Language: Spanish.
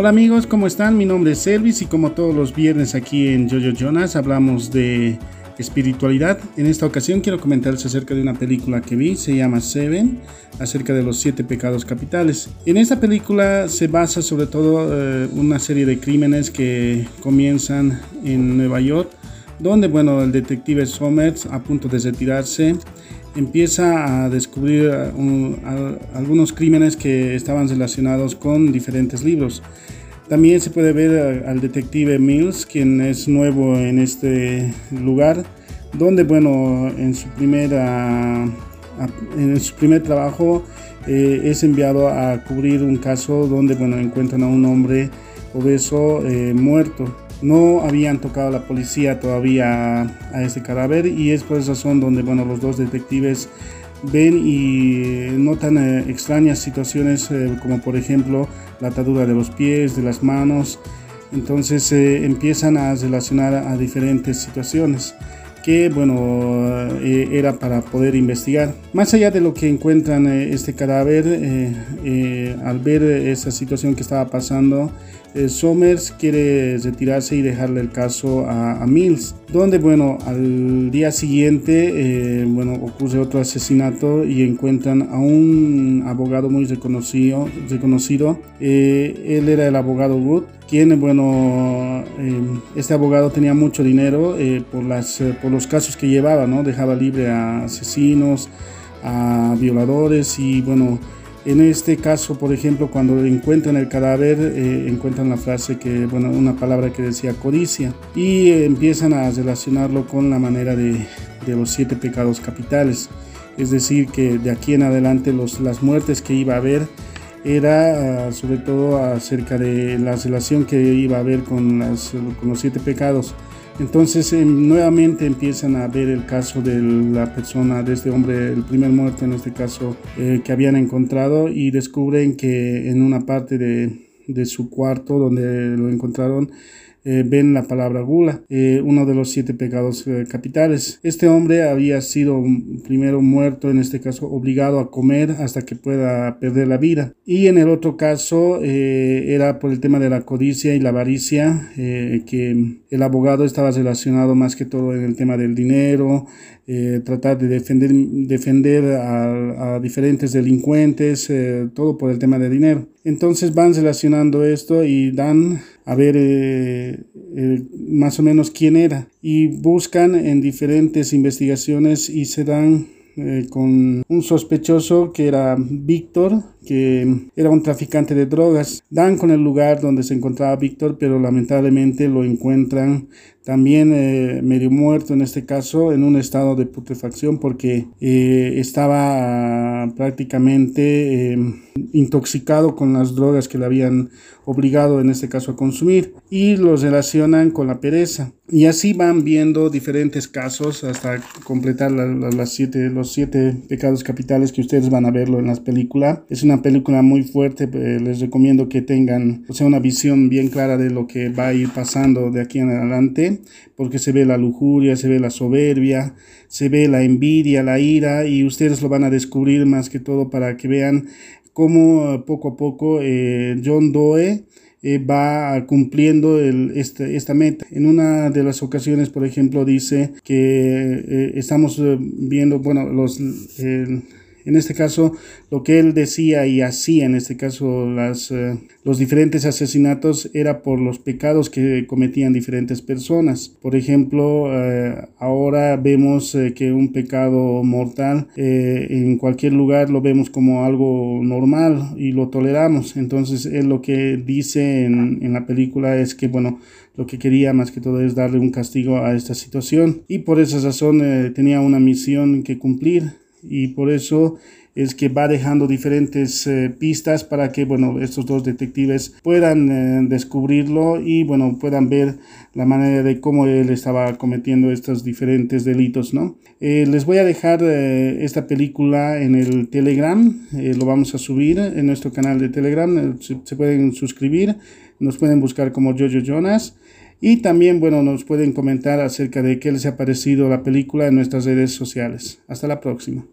Hola amigos, ¿cómo están? Mi nombre es Elvis y como todos los viernes aquí en Jojo Jonas hablamos de espiritualidad. En esta ocasión quiero comentarles acerca de una película que vi, se llama Seven, acerca de los siete pecados capitales. En esta película se basa sobre todo eh, una serie de crímenes que comienzan en Nueva York, donde bueno, el detective Somers a punto de retirarse empieza a descubrir uh, algunos crímenes que estaban relacionados con diferentes libros. También se puede ver al detective Mills, quien es nuevo en este lugar, donde, bueno, en su, primera, en su primer trabajo eh, es enviado a cubrir un caso donde, bueno, encuentran a un hombre obeso eh, muerto no habían tocado la policía todavía a este cadáver y es por esa razón donde bueno, los dos detectives ven y notan eh, extrañas situaciones eh, como por ejemplo la atadura de los pies, de las manos. Entonces eh, empiezan a relacionar a diferentes situaciones que bueno era para poder investigar más allá de lo que encuentran este cadáver al ver esa situación que estaba pasando eh, Somers quiere retirarse y dejarle el caso a, Mills, donde bueno, al día siguiente eh, bueno, ocurre otro asesinato y encuentran a un abogado muy reconocido, reconocido. Eh, él era el abogado Wood, quien bueno, este abogado tenía mucho dinero por, las, por los casos que llevaba, ¿no? dejaba libre a asesinos, a violadores y bueno, en este caso, por ejemplo, cuando encuentran el cadáver, eh, encuentran la frase que, bueno, una palabra que decía codicia y empiezan a relacionarlo con la manera de, los siete pecados capitales. Es decir, que de aquí en adelante los, las muertes que iba a haber era ah, sobre todo acerca de la relación que iba a haber con, con los siete pecados. Entonces em, nuevamente empiezan a ver el caso de la persona, de este hombre, el primer muerto en este caso, eh, que habían encontrado y descubren que en una parte de, de su cuarto donde lo encontraron, eh, ven la palabra gula, eh, uno de los siete pecados eh, capitales. Este hombre había sido primero muerto, en este caso obligado a comer hasta que pueda perder la vida. Y en el otro caso era por el tema de la codicia y la avaricia, que el abogado estaba relacionado más que todo en el tema del dinero, tratar de defender, defender a, a diferentes delincuentes, todo por el tema de dinero. Entonces van relacionando esto y dan a ver eh, eh, más o menos quién era y buscan en diferentes investigaciones y se dan eh, con un sospechoso que era Víctor, que era un traficante de drogas. Dan con el lugar donde se encontraba Víctor, pero lamentablemente lo encuentran también eh, medio muerto en este caso, en un estado de putrefacción porque eh, estaba prácticamente intoxicado con las drogas que le habían obligado en este caso a consumir y los relacionan con la pereza. Y así van viendo diferentes casos hasta completar las siete, los siete pecados capitales que ustedes van a verlo en las películas. Es una película muy fuerte, eh, les recomiendo que tengan o sea, una visión bien clara de lo que va a ir pasando de aquí en adelante, porque se ve la lujuria, se ve la soberbia, se ve la envidia, la ira, y ustedes lo van a descubrir más que todo para que vean cómo poco a poco eh, John Doe eh, va cumpliendo el, este, esta meta. En una de las ocasiones, por ejemplo, dice que eh, estamos eh, viendo, bueno, los en este caso lo que él decía y hacía, en este caso las, eh, los diferentes asesinatos, era por los pecados que cometían diferentes personas. Por ejemplo, eh, ahora vemos eh, que un pecado mortal en cualquier lugar lo vemos como algo normal y lo toleramos. Entonces él lo que dice en, en la película es que, bueno, lo que quería más que todo es darle un castigo a esta situación y por esa razón tenía una misión que cumplir y por eso es que va dejando diferentes eh, pistas para que bueno estos dos detectives puedan eh, descubrirlo y bueno puedan ver la manera de cómo él estaba cometiendo estos diferentes delitos no eh, les voy a dejar esta película en el telegram lo vamos a subir en nuestro canal de telegram se, se, pueden suscribir nos pueden buscar como Jojo Jonas y también, bueno, nos pueden comentar acerca de qué les ha parecido la película en nuestras redes sociales. Hasta la próxima.